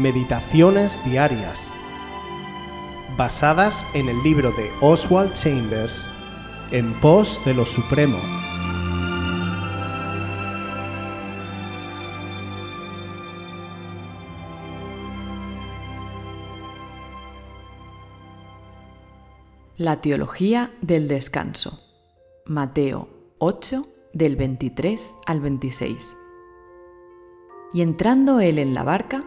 Meditaciones Diarias, basadas en el libro de Oswald Chambers, En pos de lo Supremo. La teología del descanso. Mateo 8, del 23 al 26. Y entrando él en la barca,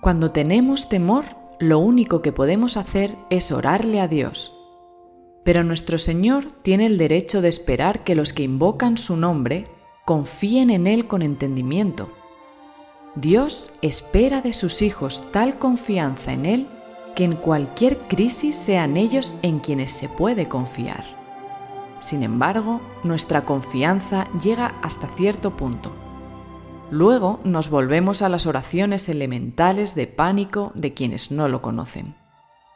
Cuando tenemos temor, lo único que podemos hacer es orarle a Dios. Pero nuestro Señor tiene el derecho de esperar que los que invocan su nombre confíen en Él con entendimiento. Dios espera de sus hijos tal confianza en Él que en cualquier crisis sean ellos en quienes se puede confiar. Sin embargo, nuestra confianza llega hasta cierto punto. Luego nos volvemos a las oraciones elementales de pánico de quienes no lo conocen.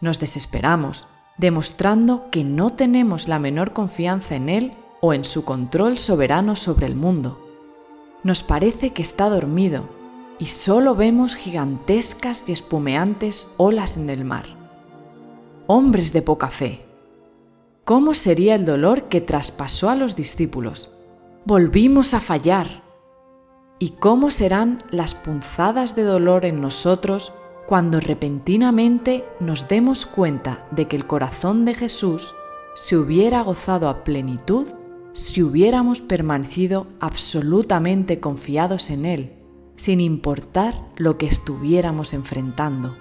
Nos desesperamos, demostrando que no tenemos la menor confianza en Él o en su control soberano sobre el mundo. Nos parece que está dormido y solo vemos gigantescas y espumeantes olas en el mar. Hombres de poca fe. ¿Cómo sería el dolor que traspasó a los discípulos? Volvimos a fallar. ¿Y cómo serán las punzadas de dolor en nosotros cuando repentinamente nos demos cuenta de que el corazón de Jesús se hubiera gozado a plenitud si hubiéramos permanecido absolutamente confiados en Él sin importar lo que estuviéramos enfrentando.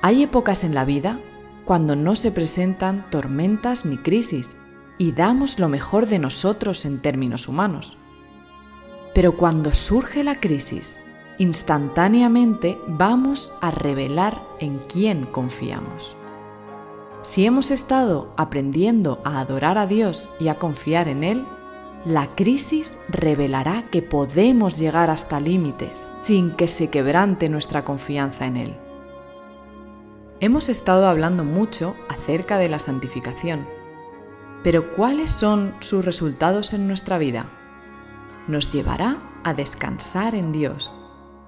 Hay épocas en la vida cuando no se presentan tormentas ni crisis y damos lo mejor de nosotros en términos humanos. Pero cuando surge la crisis, instantáneamente vamos a revelar en quién confiamos. Si hemos estado aprendiendo a adorar a Dios y a confiar en Él, la crisis revelará que podemos llegar hasta límites sin que se quebrante nuestra confianza en Él. Hemos estado hablando mucho acerca de la santificación, pero ¿cuáles son sus resultados en nuestra vida? Nos llevará a descansar en Dios,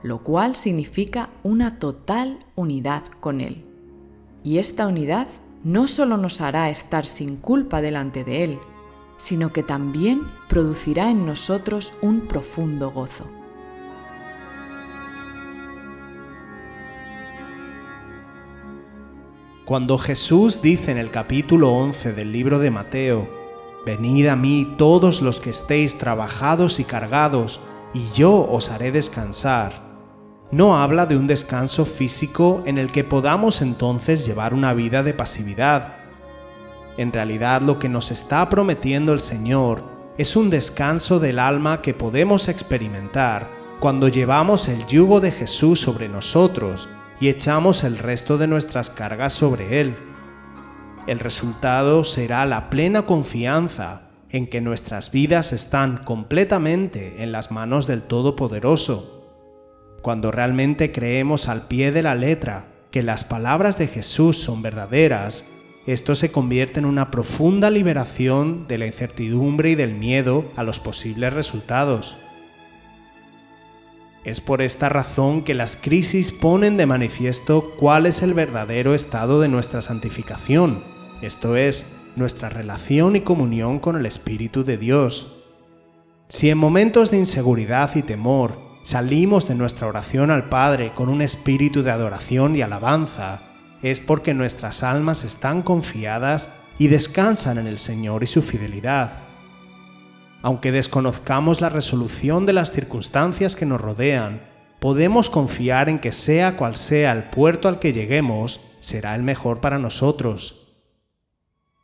lo cual significa una total unidad con Él. Y esta unidad no solo nos hará estar sin culpa delante de Él, sino que también producirá en nosotros un profundo gozo. Cuando Jesús dice en el capítulo 11 del libro de Mateo, Venid a mí todos los que estéis trabajados y cargados, y yo os haré descansar, no habla de un descanso físico en el que podamos entonces llevar una vida de pasividad, en realidad lo que nos está prometiendo el Señor es un descanso del alma que podemos experimentar cuando llevamos el yugo de Jesús sobre nosotros y echamos el resto de nuestras cargas sobre Él. El resultado será la plena confianza en que nuestras vidas están completamente en las manos del Todopoderoso. Cuando realmente creemos al pie de la letra que las palabras de Jesús son verdaderas esto se convierte en una profunda liberación de la incertidumbre y del miedo a los posibles resultados. Es por esta razón que las crisis ponen de manifiesto cuál es el verdadero estado de nuestra santificación, esto es, nuestra relación y comunión con el Espíritu de Dios. Si en momentos de inseguridad y temor salimos de nuestra oración al Padre con un espíritu de adoración y alabanza, es porque nuestras almas están confiadas y descansan en el Señor y su fidelidad. Aunque desconozcamos la resolución de las circunstancias que nos rodean, podemos confiar en que sea cual sea el puerto al que lleguemos, será el mejor para nosotros.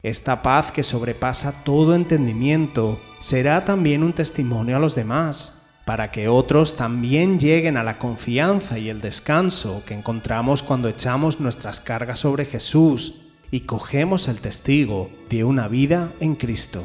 Esta paz que sobrepasa todo entendimiento será también un testimonio a los demás. para que otros también lleguen a la confianza y el descanso que encontramos cuando echamos nuestras cargas sobre Jesús y cogemos el testigo de una vida en Cristo.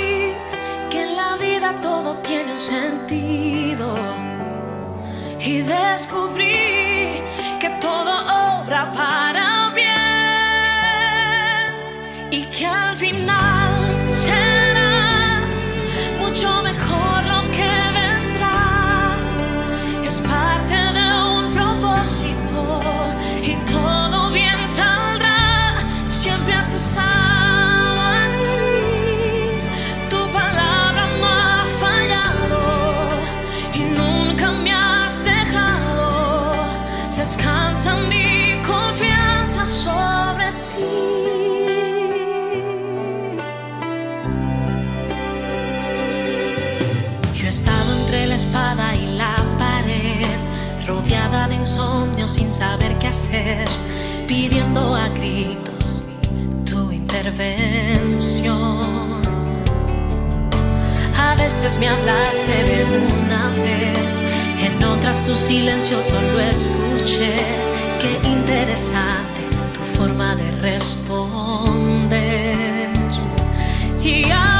todo tiene un sentido. Y descubrí sin saber qué hacer, pidiendo a gritos tu intervención. A veces me hablaste de una vez, en otras tu silencio solo escuché. Qué interesante tu forma de responder. He